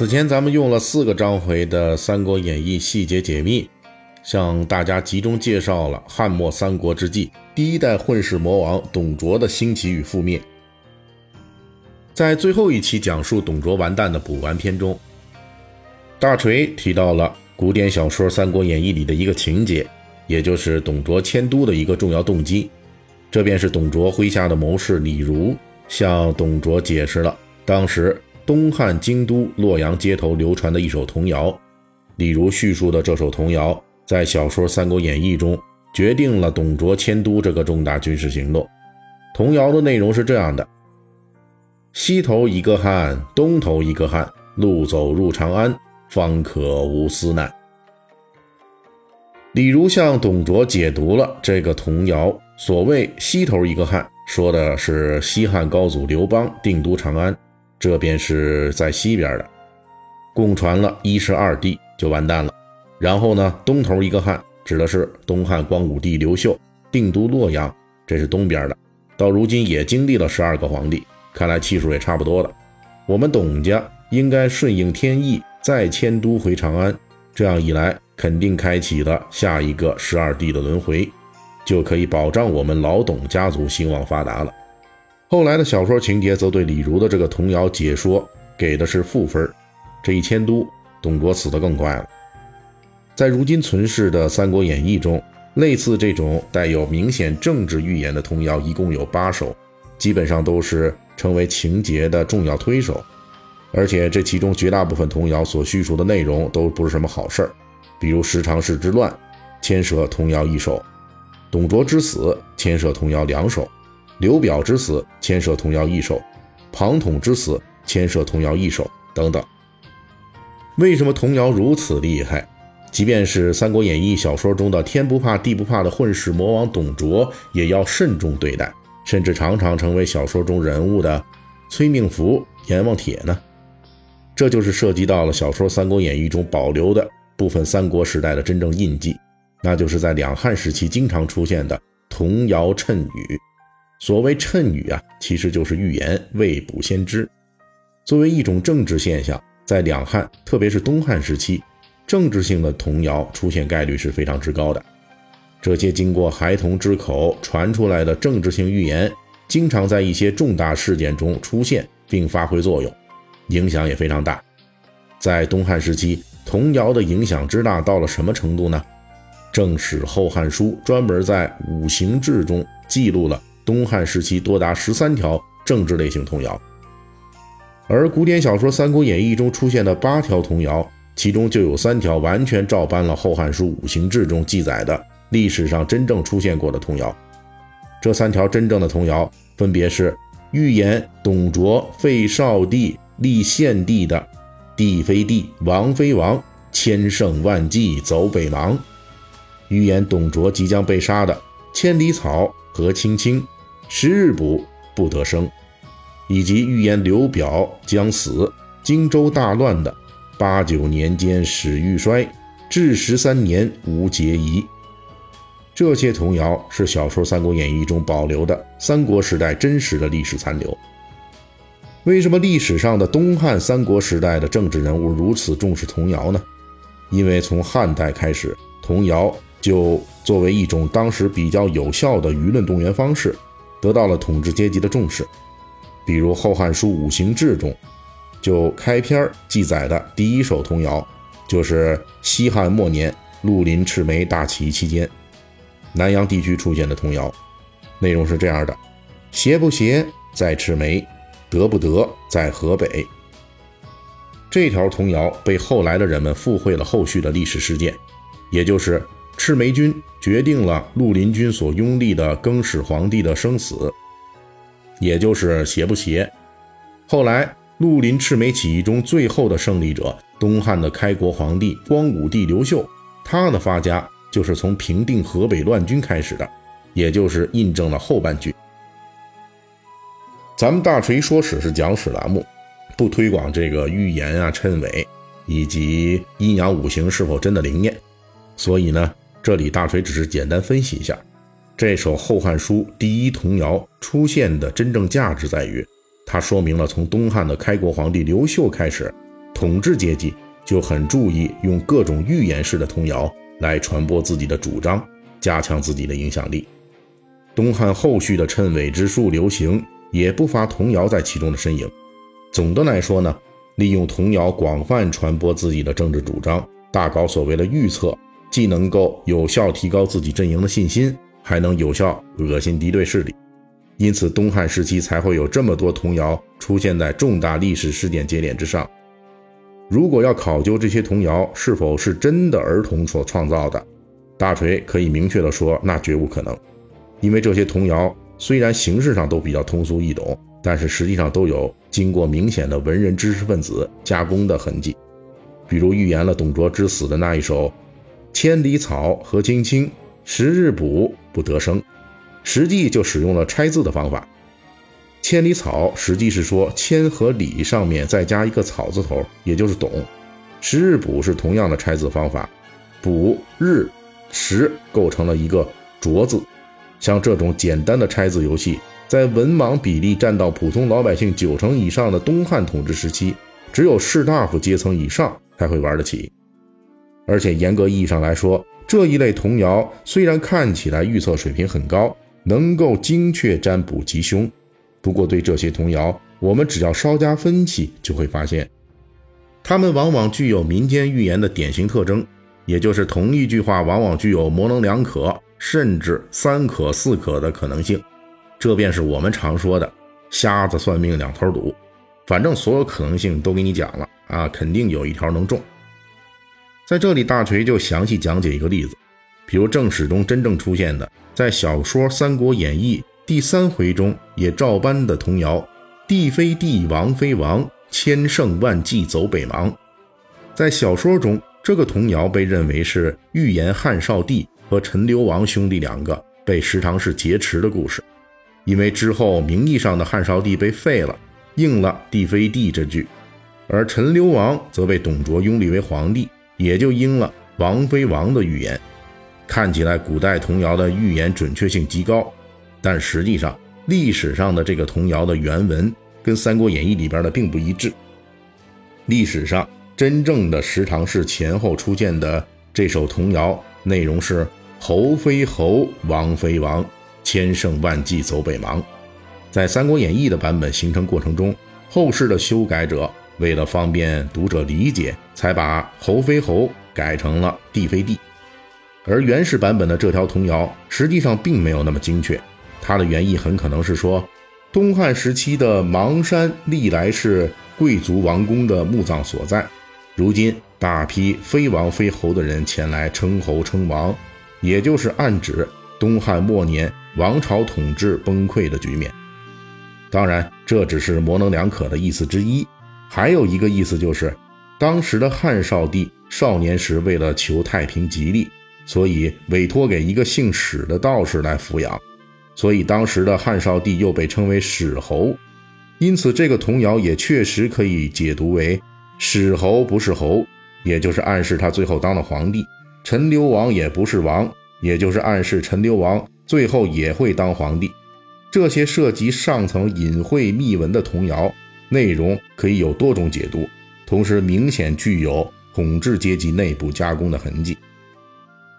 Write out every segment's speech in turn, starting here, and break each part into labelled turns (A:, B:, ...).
A: 此前咱们用了四个章回的《三国演义》细节解密，向大家集中介绍了汉末三国之际第一代混世魔王董卓的兴起与覆灭。在最后一期讲述董卓完蛋的补完篇中，大锤提到了古典小说《三国演义》里的一个情节，也就是董卓迁都的一个重要动机。这便是董卓麾下的谋士李儒向董卓解释了当时。东汉京都洛阳街头流传的一首童谣，李儒叙述的这首童谣，在小说《三国演义》中决定了董卓迁都这个重大军事行动。童谣的内容是这样的：西头一个汉，东头一个汉，路走入长安，方可无私难。李儒向董卓解读了这个童谣，所谓西头一个汉，说的是西汉高祖刘邦定都长安。这便是在西边的，共传了一十二帝就完蛋了。然后呢，东头一个汉指的是东汉光武帝刘秀定都洛阳，这是东边的。到如今也经历了十二个皇帝，看来气数也差不多了。我们董家应该顺应天意，再迁都回长安。这样一来，肯定开启了下一个十二帝的轮回，就可以保障我们老董家族兴旺发达了。后来的小说情节则对李儒的这个童谣解说给的是负分这一迁都，董卓死得更快了。在如今存世的《三国演义》中，类似这种带有明显政治预言的童谣一共有八首，基本上都是成为情节的重要推手。而且这其中绝大部分童谣所叙述的内容都不是什么好事儿，比如十常侍之乱，牵涉童谣一首；董卓之死，牵涉童谣两首。刘表之死牵涉童谣一首，庞统之死牵涉童谣一首，等等。为什么童谣如此厉害？即便是《三国演义》小说中的天不怕地不怕的混世魔王董卓，也要慎重对待，甚至常常成为小说中人物的催命符、阎王帖呢？这就是涉及到了小说《三国演义》中保留的部分三国时代的真正印记，那就是在两汉时期经常出现的童谣谶语。所谓谶语啊，其实就是预言、未卜先知。作为一种政治现象，在两汉，特别是东汉时期，政治性的童谣出现概率是非常之高的。这些经过孩童之口传出来的政治性预言，经常在一些重大事件中出现并发挥作用，影响也非常大。在东汉时期，童谣的影响之大到了什么程度呢？正史《后汉书》专门在五行志中记录了。东汉时期多达十三条政治类型童谣，而古典小说《三国演义》中出现的八条童谣，其中就有三条完全照搬了《后汉书·五行志》中记载的历史上真正出现过的童谣。这三条真正的童谣分别是预言董卓废少帝立献帝的“帝非帝，王非王，千乘万骑走北邙”，预言董卓即将被杀的“千里草，何青青”。十日补不得生，以及预言刘表将死、荆州大乱的八九年间始欲衰，至十三年无节仪。这些童谣是小说《三国演义》中保留的三国时代真实的历史残留。为什么历史上的东汉三国时代的政治人物如此重视童谣呢？因为从汉代开始，童谣就作为一种当时比较有效的舆论动员方式。得到了统治阶级的重视，比如《后汉书·五行志》中，就开篇记载的第一首童谣，就是西汉末年绿林赤眉大起义期间，南阳地区出现的童谣，内容是这样的：邪不邪在赤眉，得不得在河北。这条童谣被后来的人们附会了后续的历史事件，也就是。赤眉军决定了绿林军所拥立的更始皇帝的生死，也就是邪不邪。后来绿林赤眉起义中最后的胜利者东汉的开国皇帝光武帝刘秀，他的发家就是从平定河北乱军开始的，也就是印证了后半句。咱们大锤说史是讲史栏目，不推广这个预言啊、谶纬以及阴阳五行是否真的灵验，所以呢，这里大锤只是简单分析一下，这首《后汉书》第一童谣出现的真正价值在于，它说明了从东汉的开国皇帝刘秀开始，统治阶级就很注意用各种预言式的童谣来传播自己的主张，加强自己的影响力。东汉后续的谶纬之术流行。也不乏童谣在其中的身影。总的来说呢，利用童谣广泛传播自己的政治主张，大搞所谓的预测，既能够有效提高自己阵营的信心，还能有效恶心敌对势力。因此，东汉时期才会有这么多童谣出现在重大历史事件节点之上。如果要考究这些童谣是否是真的儿童所创造的，大锤可以明确的说，那绝无可能，因为这些童谣。虽然形式上都比较通俗易懂，但是实际上都有经过明显的文人知识分子加工的痕迹。比如预言了董卓之死的那一首“千里草何青青，十日卜不得生”，实际就使用了拆字的方法。“千里草”实际是说“千”和“里”上面再加一个草字头，也就是“董”。“十日卜”是同样的拆字方法，“卜”“日”“时”构成了一个“卓”字。像这种简单的拆字游戏，在文盲比例占到普通老百姓九成以上的东汉统治时期，只有士大夫阶层以上才会玩得起。而且严格意义上来说，这一类童谣虽然看起来预测水平很高，能够精确占卜吉凶，不过对这些童谣，我们只要稍加分析，就会发现，它们往往具有民间预言的典型特征，也就是同一句话往往具有模棱两可。甚至三可四可的可能性，这便是我们常说的“瞎子算命两头赌”。反正所有可能性都给你讲了啊，肯定有一条能中。在这里，大锤就详细讲解一个例子，比如正史中真正出现的，在小说《三国演义》第三回中也照搬的童谣：“帝非帝，王非王，千乘万骑走北邙。”在小说中，这个童谣被认为是预言汉少帝。和陈留王兄弟两个被十常侍劫持的故事，因为之后名义上的汉少帝被废了，应了“帝非帝”这句，而陈留王则被董卓拥立为皇帝，也就应了“王非王”的预言。看起来古代童谣的预言准确性极高，但实际上历史上的这个童谣的原文跟《三国演义》里边的并不一致。历史上真正的十常侍前后出现的这首童谣内容是。侯非侯，王非王，千乘万骑走北邙。在《三国演义》的版本形成过程中，后世的修改者为了方便读者理解，才把侯非侯改成了帝非帝。而原始版本的这条童谣实际上并没有那么精确，它的原意很可能是说，东汉时期的邙山历来是贵族王公的墓葬所在，如今大批非王非侯的人前来称侯称王。也就是暗指东汉末年王朝统治崩溃的局面。当然，这只是模棱两可的意思之一。还有一个意思就是，当时的汉少帝少年时为了求太平吉利，所以委托给一个姓史的道士来抚养，所以当时的汉少帝又被称为史侯。因此，这个童谣也确实可以解读为史侯不是侯，也就是暗示他最后当了皇帝。陈留王也不是王，也就是暗示陈留王最后也会当皇帝。这些涉及上层隐晦秘闻的童谣内容可以有多种解读，同时明显具有统治阶级内部加工的痕迹。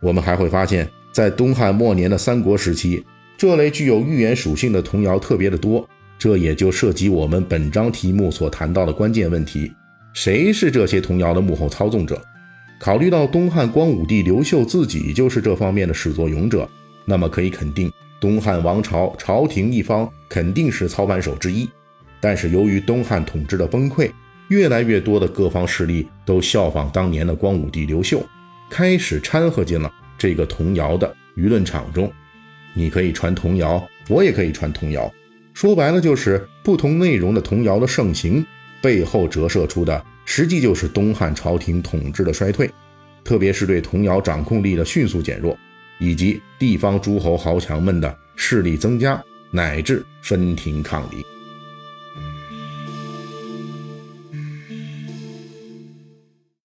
A: 我们还会发现，在东汉末年的三国时期，这类具有预言属性的童谣特别的多。这也就涉及我们本章题目所谈到的关键问题：谁是这些童谣的幕后操纵者？考虑到东汉光武帝刘秀自己就是这方面的始作俑者，那么可以肯定，东汉王朝朝廷一方肯定是操盘手之一。但是由于东汉统治的崩溃，越来越多的各方势力都效仿当年的光武帝刘秀，开始掺和进了这个童谣的舆论场中。你可以传童谣，我也可以传童谣，说白了就是不同内容的童谣的盛行背后折射出的实际就是东汉朝廷统治的衰退，特别是对童谣掌控力的迅速减弱，以及地方诸侯豪强们的势力增加，乃至分庭抗礼。